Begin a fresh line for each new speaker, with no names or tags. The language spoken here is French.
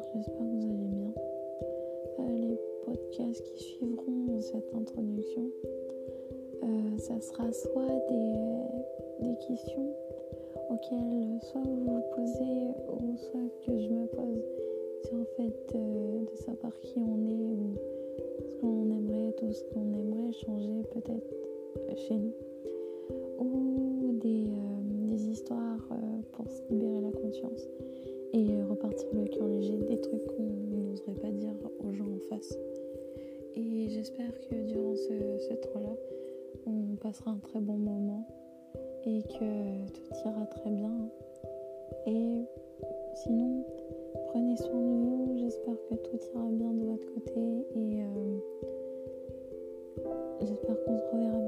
j'espère que vous allez bien. Euh, les podcasts qui suivront cette introduction, euh, ça sera soit des, des, questions auxquelles soit vous vous posez ou soit que je me pose sur le fait euh, de savoir qui on est ou ce qu'on aimerait, tout ce qu'on aimerait changer peut-être chez nous. Et j'espère que durant ce, ce temps-là, on passera un très bon moment et que tout ira très bien. Et sinon, prenez soin de vous. J'espère que tout ira bien de votre côté et euh, j'espère qu'on se reverra